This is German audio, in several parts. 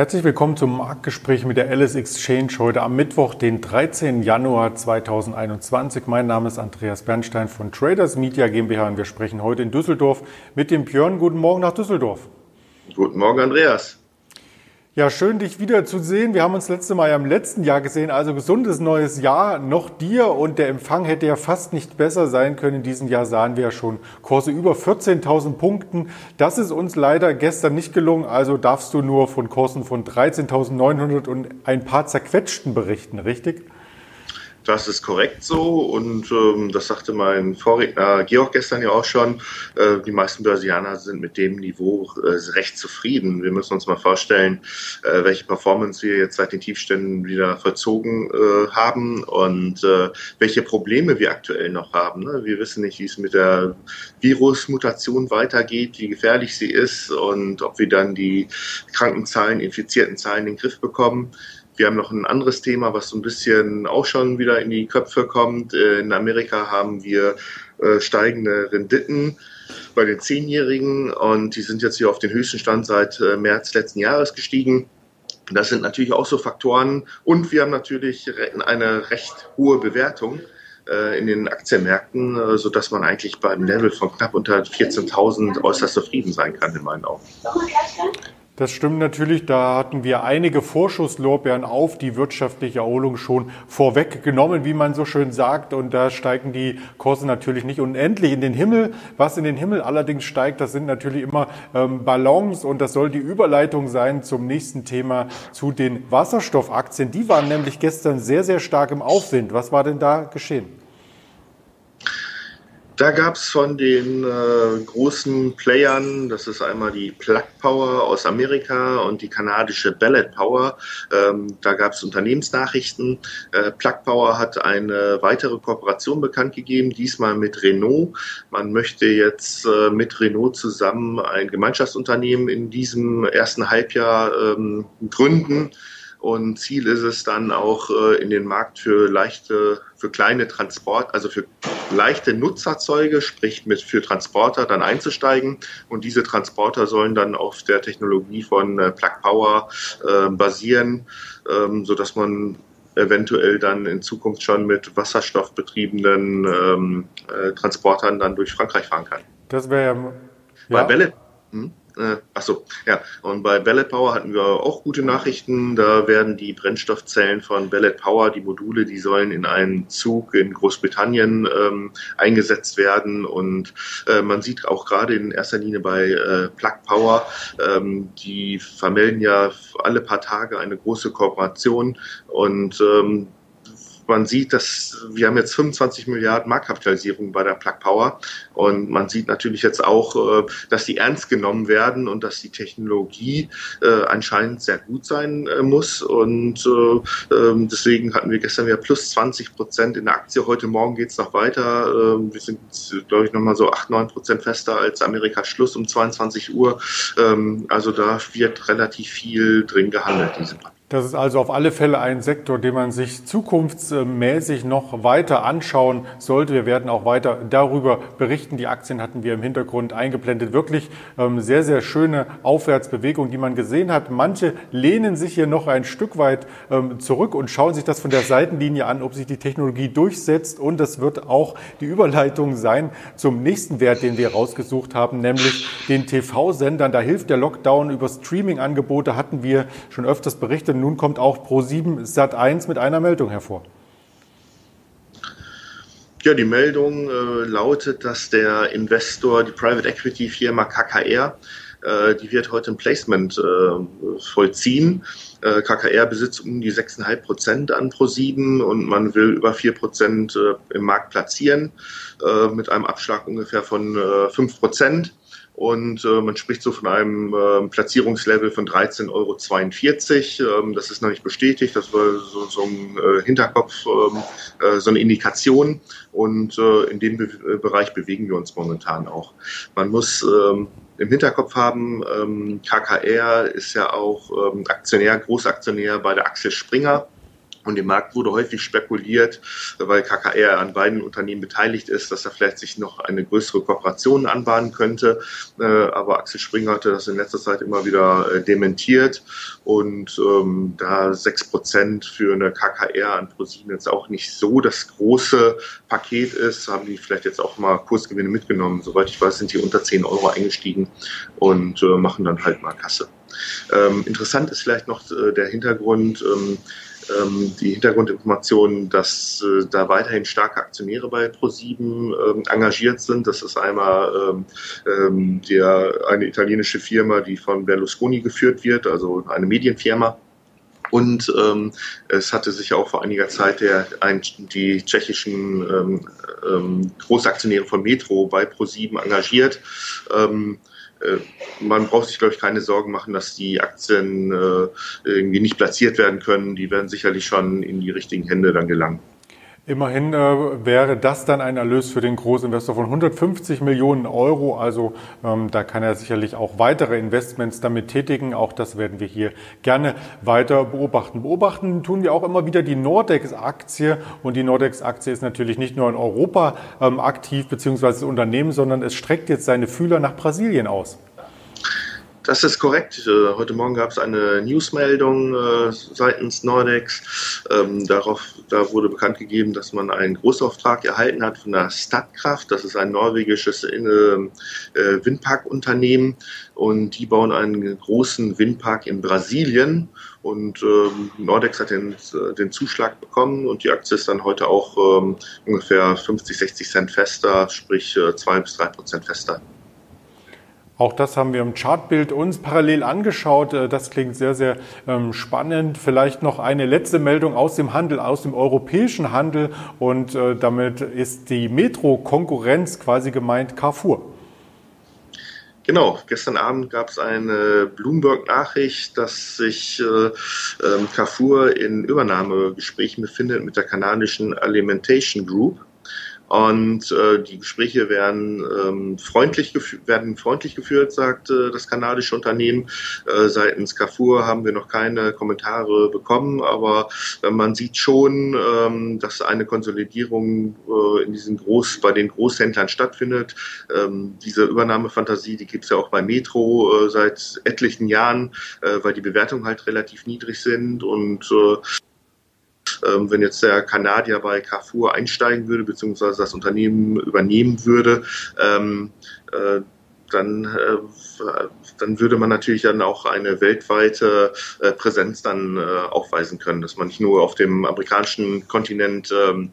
Herzlich willkommen zum Marktgespräch mit der Alice Exchange heute am Mittwoch, den 13. Januar 2021. Mein Name ist Andreas Bernstein von Traders Media GmbH und wir sprechen heute in Düsseldorf mit dem Björn. Guten Morgen nach Düsseldorf. Guten Morgen, Andreas. Ja, schön, dich wieder zu sehen. Wir haben uns letzte Mal ja im letzten Jahr gesehen. Also gesundes neues Jahr noch dir und der Empfang hätte ja fast nicht besser sein können. In diesem Jahr sahen wir ja schon Kurse über 14.000 Punkten. Das ist uns leider gestern nicht gelungen. Also darfst du nur von Kursen von 13.900 und ein paar zerquetschten berichten, richtig? Das ist korrekt so und ähm, das sagte mein Vorredner Georg gestern ja auch schon. Äh, die meisten Börsianer sind mit dem Niveau äh, recht zufrieden. Wir müssen uns mal vorstellen, äh, welche Performance wir jetzt seit den Tiefständen wieder vollzogen äh, haben und äh, welche Probleme wir aktuell noch haben. Ne? Wir wissen nicht, wie es mit der Virusmutation weitergeht, wie gefährlich sie ist und ob wir dann die Krankenzahlen, infizierten Zahlen in den Griff bekommen. Wir haben noch ein anderes Thema, was so ein bisschen auch schon wieder in die Köpfe kommt. Äh, in Amerika haben wir äh, steigende Renditen bei den Zehnjährigen und die sind jetzt hier auf den höchsten Stand seit äh, März letzten Jahres gestiegen. Das sind natürlich auch so Faktoren und wir haben natürlich eine recht hohe Bewertung in den Aktienmärkten, so dass man eigentlich beim Level von knapp unter 14.000 äußerst zufrieden sein kann in meinen Augen. Das stimmt natürlich. Da hatten wir einige Vorschusslorbeeren auf die wirtschaftliche Erholung schon vorweggenommen, wie man so schön sagt. Und da steigen die Kurse natürlich nicht unendlich in den Himmel. Was in den Himmel allerdings steigt, das sind natürlich immer ähm, Ballons. Und das soll die Überleitung sein zum nächsten Thema zu den Wasserstoffaktien. Die waren nämlich gestern sehr, sehr stark im Aufwind. Was war denn da geschehen? Da gab es von den äh, großen Playern, das ist einmal die Plug Power aus Amerika und die kanadische Ballot Power, ähm, da gab es Unternehmensnachrichten. Äh, Plug Power hat eine weitere Kooperation bekannt gegeben, diesmal mit Renault. Man möchte jetzt äh, mit Renault zusammen ein Gemeinschaftsunternehmen in diesem ersten Halbjahr ähm, gründen. Und Ziel ist es dann auch äh, in den Markt für leichte, für kleine Transport, also für leichte Nutzerzeuge, sprich mit für Transporter dann einzusteigen. Und diese Transporter sollen dann auf der Technologie von äh, Plug Power äh, basieren, ähm, so dass man eventuell dann in Zukunft schon mit wasserstoffbetriebenen ähm, äh, Transportern dann durch Frankreich fahren kann. Das wäre ja. Bei Bälle. Hm? Äh, achso, ja. Und bei Ballet Power hatten wir auch gute Nachrichten. Da werden die Brennstoffzellen von Ballet Power, die Module, die sollen in einen Zug in Großbritannien ähm, eingesetzt werden. Und äh, man sieht auch gerade in erster Linie bei äh, Plug Power, ähm, die vermelden ja alle paar Tage eine große Kooperation und ähm, man sieht, dass wir haben jetzt 25 Milliarden Marktkapitalisierung bei der Plug Power und man sieht natürlich jetzt auch, äh, dass die ernst genommen werden und dass die Technologie äh, anscheinend sehr gut sein äh, muss und ähm, deswegen hatten wir gestern wieder plus 20 Prozent in der Aktie. Heute Morgen geht es noch weiter. Ähm, wir sind, glaube ich, nochmal so 8, 9 Prozent fester als Amerika Schluss um 22 Uhr. Ähm, also da wird relativ viel drin gehandelt, diese Papier. Das ist also auf alle Fälle ein Sektor, den man sich zukunftsmäßig noch weiter anschauen sollte. Wir werden auch weiter darüber berichten. Die Aktien hatten wir im Hintergrund eingeblendet. Wirklich ähm, sehr, sehr schöne Aufwärtsbewegung, die man gesehen hat. Manche lehnen sich hier noch ein Stück weit ähm, zurück und schauen sich das von der Seitenlinie an, ob sich die Technologie durchsetzt. Und das wird auch die Überleitung sein zum nächsten Wert, den wir rausgesucht haben, nämlich den TV-Sendern. Da hilft der Lockdown über Streaming-Angebote, hatten wir schon öfters berichtet nun kommt auch Pro7 Sat1 mit einer Meldung hervor. Ja, die Meldung äh, lautet, dass der Investor, die Private Equity Firma KKR, äh, die wird heute ein Placement äh, vollziehen. Äh, KKR besitzt um die 6,5 Prozent an Pro7 und man will über 4 Prozent äh, im Markt platzieren mit einem Abschlag ungefähr von 5 Prozent und äh, man spricht so von einem äh, Platzierungslevel von 13,42 Euro. Ähm, das ist noch nicht bestätigt, das war so, so ein äh, Hinterkopf, ähm, äh, so eine Indikation und äh, in dem Be äh, Bereich bewegen wir uns momentan auch. Man muss ähm, im Hinterkopf haben, ähm, KKR ist ja auch Aktionär, Großaktionär bei der Axel Springer Und im Markt wurde häufig spekuliert, weil KKR an beiden Unternehmen beteiligt ist, dass er vielleicht sich noch eine größere Kooperation anbahnen könnte. Äh, aber Axel Springer hatte das in letzter Zeit immer wieder äh, dementiert. Und ähm, da sechs Prozent für eine KKR an ProSieben jetzt auch nicht so das große Paket ist, haben die vielleicht jetzt auch mal Kursgewinne mitgenommen. Soweit ich weiß, sind die unter 10 Euro eingestiegen und äh, machen dann halt mal Kasse. Ähm, interessant ist vielleicht noch äh, der Hintergrund, ähm, die Hintergrundinformationen, dass äh, da weiterhin starke Aktionäre bei ProSieben ähm, engagiert sind. Das ist einmal ähm, ähm, der, eine italienische Firma, die von Berlusconi geführt wird, also eine Medienfirma. Und ähm, es hatte sich auch vor einiger Zeit der, ein, die tschechischen ähm, ähm, Großaktionäre von Metro bei ProSieben engagiert. Ähm, äh, man braucht sich, glaube ich, keine Sorgen machen, dass die Aktien äh, irgendwie nicht platziert werden können. Die werden sicherlich schon in die richtigen Hände dann gelangen. Immerhin äh, wäre das dann ein Erlös für den Großinvestor von 150 Millionen Euro. Also ähm, da kann er sicherlich auch weitere Investments damit tätigen. Auch das werden wir hier gerne weiter beobachten. Beobachten tun wir auch immer wieder die Nordex-Aktie. Und die Nordex-Aktie ist natürlich nicht nur in Europa ähm, aktiv, beziehungsweise Unternehmen, sondern es streckt jetzt seine Fühler nach Brasilien aus. Das ist korrekt. Äh, heute Morgen gab es eine Newsmeldung äh, seitens Nordex. Ähm, darauf, da wurde bekannt gegeben, dass man einen Großauftrag erhalten hat von der Statkraft. Das ist ein norwegisches äh, Windparkunternehmen und die bauen einen großen Windpark in Brasilien. Und ähm, Nordex hat den, den Zuschlag bekommen und die Aktie ist dann heute auch ähm, ungefähr 50, 60 Cent fester, sprich zwei bis drei Prozent fester. Auch das haben wir im Chartbild uns parallel angeschaut. Äh, das klingt sehr, sehr ähm, spannend. Vielleicht noch eine letzte Meldung aus dem Handel, aus dem europäischen Handel. Und äh, damit ist die Metro-Konkurrenz quasi gemeint Carrefour. Genau, gestern Abend gab es eine Bloomberg-Nachricht, dass sich äh, ähm, Carrefour in Übernahmegesprächen befindet mit der kanadischen Alimentation Group. Und äh, die Gespräche werden, ähm, freundlich werden freundlich geführt, sagt äh, das kanadische Unternehmen. Äh, seitens Carrefour haben wir noch keine Kommentare bekommen, aber äh, man sieht schon, ähm, dass eine Konsolidierung äh, in diesen Groß, bei den Großhändlern stattfindet. Ähm, diese Übernahmefantasie, die gibt es ja auch bei Metro äh, seit etlichen Jahren, äh, weil die Bewertungen halt relativ niedrig sind und äh, ähm, wenn jetzt der Kanadier bei Carrefour einsteigen würde, beziehungsweise das Unternehmen übernehmen würde, ähm, äh, dann, äh, dann würde man natürlich dann auch eine weltweite äh, Präsenz dann äh, aufweisen können, dass man nicht nur auf dem amerikanischen Kontinent ähm,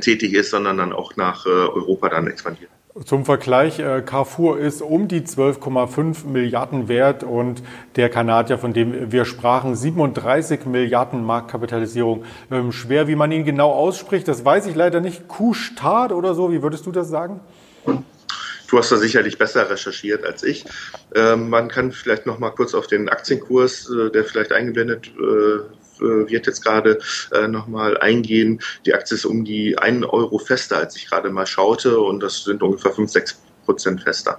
tätig ist, sondern dann auch nach Europa dann expandiert. Zum Vergleich, äh, Carrefour ist um die 12,5 Milliarden wert und der Kanadier, von dem wir sprachen, 37 Milliarden Marktkapitalisierung. Ähm, schwer, wie man ihn genau ausspricht, das weiß ich leider nicht. Couche-Tard oder so, wie würdest du das sagen? Du hast da sicherlich besser recherchiert als ich. Ähm, man kann vielleicht noch mal kurz auf den Aktienkurs, äh, der vielleicht eingeblendet äh, wird jetzt gerade äh, nochmal eingehen. Die Aktie ist um die 1 Euro fester, als ich gerade mal schaute und das sind ungefähr 5, 6 Prozent fester.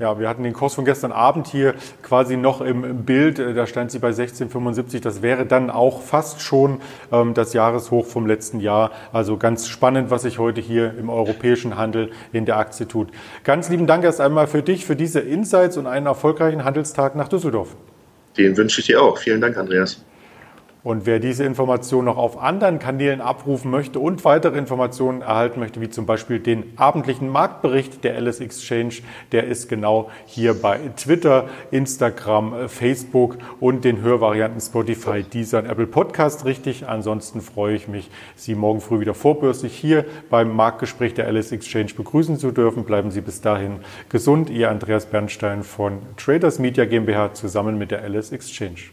Ja, wir hatten den Kurs von gestern Abend hier quasi noch im Bild. Äh, da stand sie bei 16,75. Das wäre dann auch fast schon ähm, das Jahreshoch vom letzten Jahr. Also ganz spannend, was sich heute hier im europäischen Handel in der Aktie tut. Ganz lieben Dank erst einmal für dich, für diese Insights und einen erfolgreichen Handelstag nach Düsseldorf. Den wünsche ich dir auch. Vielen Dank, Andreas. Und wer diese Information noch auf anderen Kanälen abrufen möchte und weitere Informationen erhalten möchte, wie zum Beispiel den abendlichen Marktbericht der Alice Exchange, der ist genau hier bei Twitter, Instagram, Facebook und den Hörvarianten Spotify, Deezer und Apple Podcast richtig. Ansonsten freue ich mich, Sie morgen früh wieder vorbörslich hier beim Marktgespräch der Alice Exchange begrüßen zu dürfen. Bleiben Sie bis dahin gesund. Ihr Andreas Bernstein von Traders Media GmbH zusammen mit der Alice Exchange.